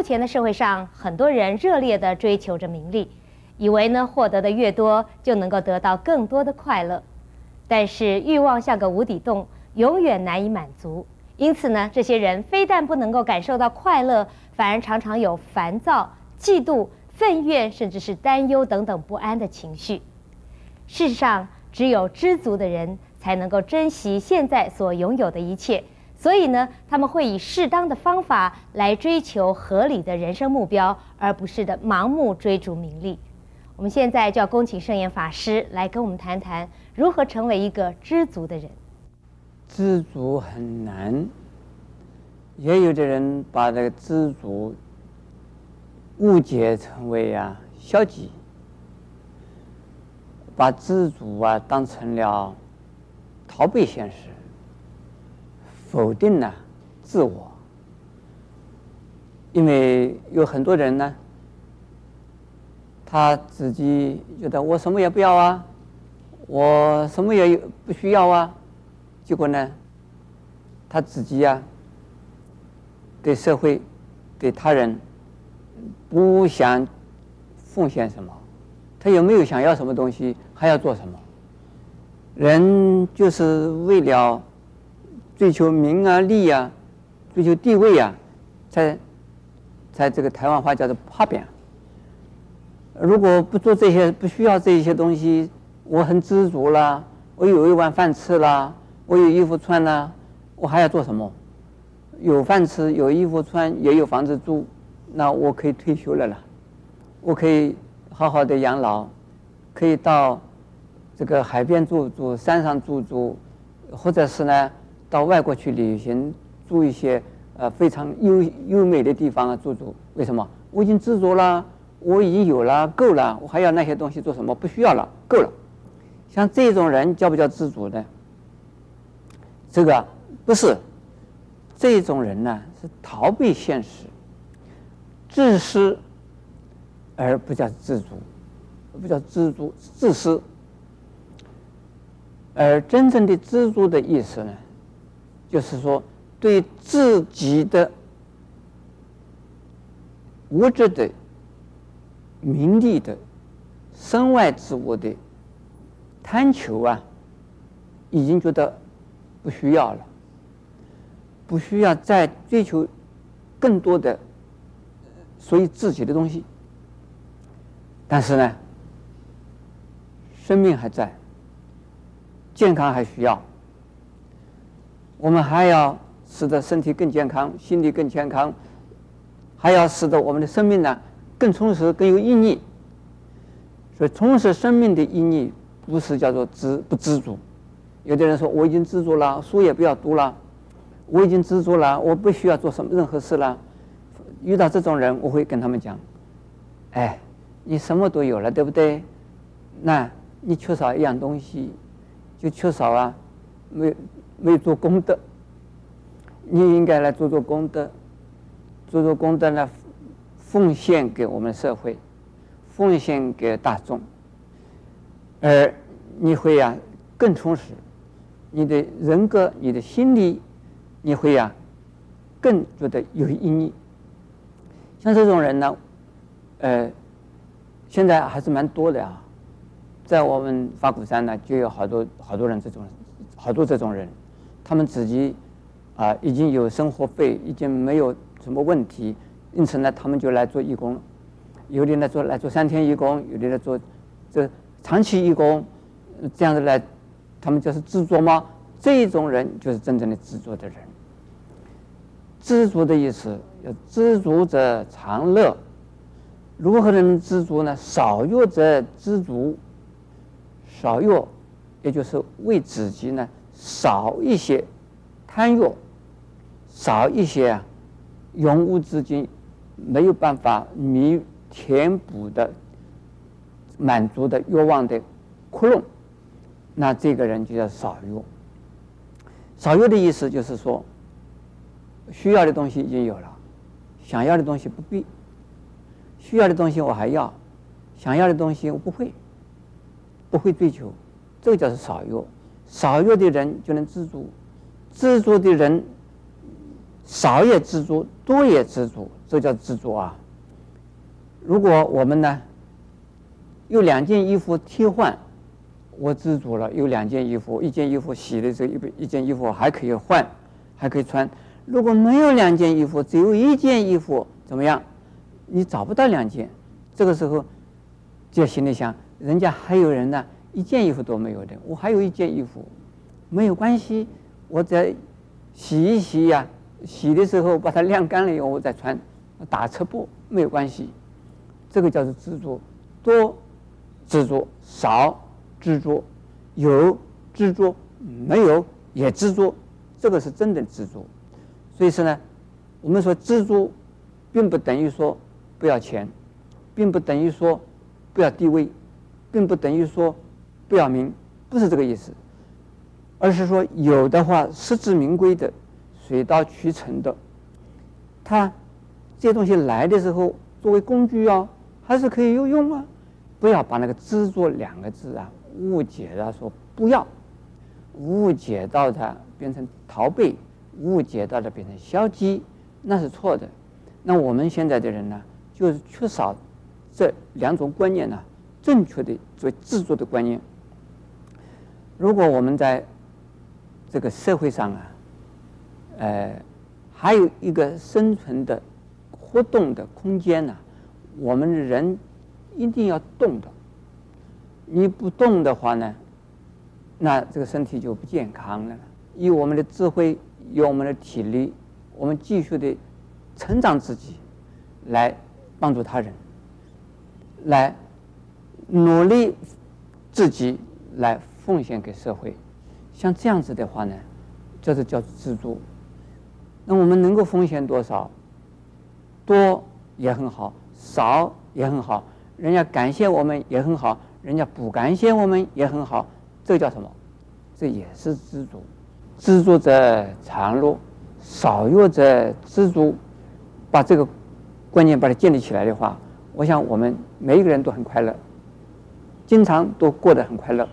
目前的社会上，很多人热烈地追求着名利，以为呢获得的越多，就能够得到更多的快乐。但是欲望像个无底洞，永远难以满足。因此呢，这些人非但不能够感受到快乐，反而常常有烦躁、嫉妒、愤怨，甚至是担忧等等不安的情绪。事实上，只有知足的人才能够珍惜现在所拥有的一切。所以呢，他们会以适当的方法来追求合理的人生目标，而不是的盲目追逐名利。我们现在就要恭请圣严法师来跟我们谈谈如何成为一个知足的人。知足很难，也有的人把这个知足误解成为啊消极，把知足啊当成了逃避现实。否定了自我，因为有很多人呢，他自己觉得我什么也不要啊，我什么也不需要啊，结果呢，他自己呀，对社会、对他人不想奉献什么，他有没有想要什么东西，还要做什么？人就是为了。追求名啊利啊，追求地位啊，在在这个台湾话叫做打拼。如果不做这些，不需要这些东西，我很知足了，我有一碗饭吃了，我有衣服穿了，我还要做什么？有饭吃，有衣服穿，也有房子住，那我可以退休了啦，我可以好好的养老，可以到这个海边住住，山上住住，或者是呢？到外国去旅行，住一些呃非常优优美的地方啊，住住。为什么？我已经知足了，我已经有了，够了，我还要那些东西做什么？不需要了，够了。像这种人叫不叫知足呢？这个不是，这种人呢是逃避现实，自私，而不叫知足，不叫知足，自私。而真正的知足的意思呢？就是说，对自己的物质的、名利的、身外之物的贪求啊，已经觉得不需要了，不需要再追求更多的属于自己的东西。但是呢，生命还在，健康还需要。我们还要使得身体更健康，心理更健康，还要使得我们的生命呢更充实、更有意义。所以，充实生命的意义不是叫做知不知足。有的人说我已经知足了，书也不要读了，我已经知足了，我不需要做什么任何事了。遇到这种人，我会跟他们讲：哎，你什么都有了，对不对？那你缺少一样东西，就缺少啊，没有。没做功德，你应该来做做功德，做做功德呢，奉献给我们社会，奉献给大众，而你会呀、更充实，你的人格、你的心理，你会呀、更觉得有意义。像这种人呢，呃，现在还是蛮多的啊，在我们法鼓山呢，就有好多好多人这种，好多这种人。他们自己啊，已经有生活费，已经没有什么问题，因此呢，他们就来做义工。有的来做来做三天义工，有的来做这长期义工，这样子来，他们就是知足吗？这种人就是真正的知足的人。知足的意思，要知足者常乐。如何能知足呢？少欲则知足。少欲，也就是为自己呢。少一些贪欲，少一些啊，永无止境没有办法弥填补的满足的欲望的窟窿，那这个人就叫少欲。少欲的意思就是说，需要的东西已经有了，想要的东西不必，需要的东西我还要，想要的东西我不会，不会追求，这个叫做少欲。少欲的人就能知足，知足的人少也知足，多也知足，这叫知足啊。如果我们呢有两件衣服替换，我知足了。有两件衣服，一件衣服洗的时候，一一件衣服还可以换，还可以穿。如果没有两件衣服，只有一件衣服，怎么样？你找不到两件，这个时候就心里想，人家还有人呢，一件衣服都没有的，我还有一件衣服，没有关系，我再洗一洗呀、洗的时候把它晾干了以后我再穿，打侧布没有关系。这个叫做知足，多知足，少知足，有知足，没有也知足，这个是真的知足。所以说呢，我们说知足，并不等于说不要钱，并不等于说不要地位，并不等于说不要名，不是这个意思，而是说有的话实至名归的，水到渠成的，它这些东西来的时候作为工具啊。还是可以有用啊！不要把那个“制作”两个字啊误解了，说不要，误解到它变成逃避，误解到它变成消极，那是错的。那我们现在的人呢，就是缺少这两种观念呢，正确的作为知足的观念。如果我们在这个社会上啊，呃，还有一个生存的、活动的空间呢。我们人一定要动的，你不动的话呢，那这个身体就不健康了。以我们的智慧，以我们的体力，我们继续的成长自己，来帮助他人，来努力自己，来奉献给社会。像这样子的话呢，这是叫知足。那我们能够奉献多少，多也很好。少也很好，人家感谢我们也很好，人家不感谢我们也很好，这叫什么？这也是知足。知足者常乐，少欲者知足。把这个观念把它建立起来的话，我想我们每一个人都很快乐，经常都过得很快乐。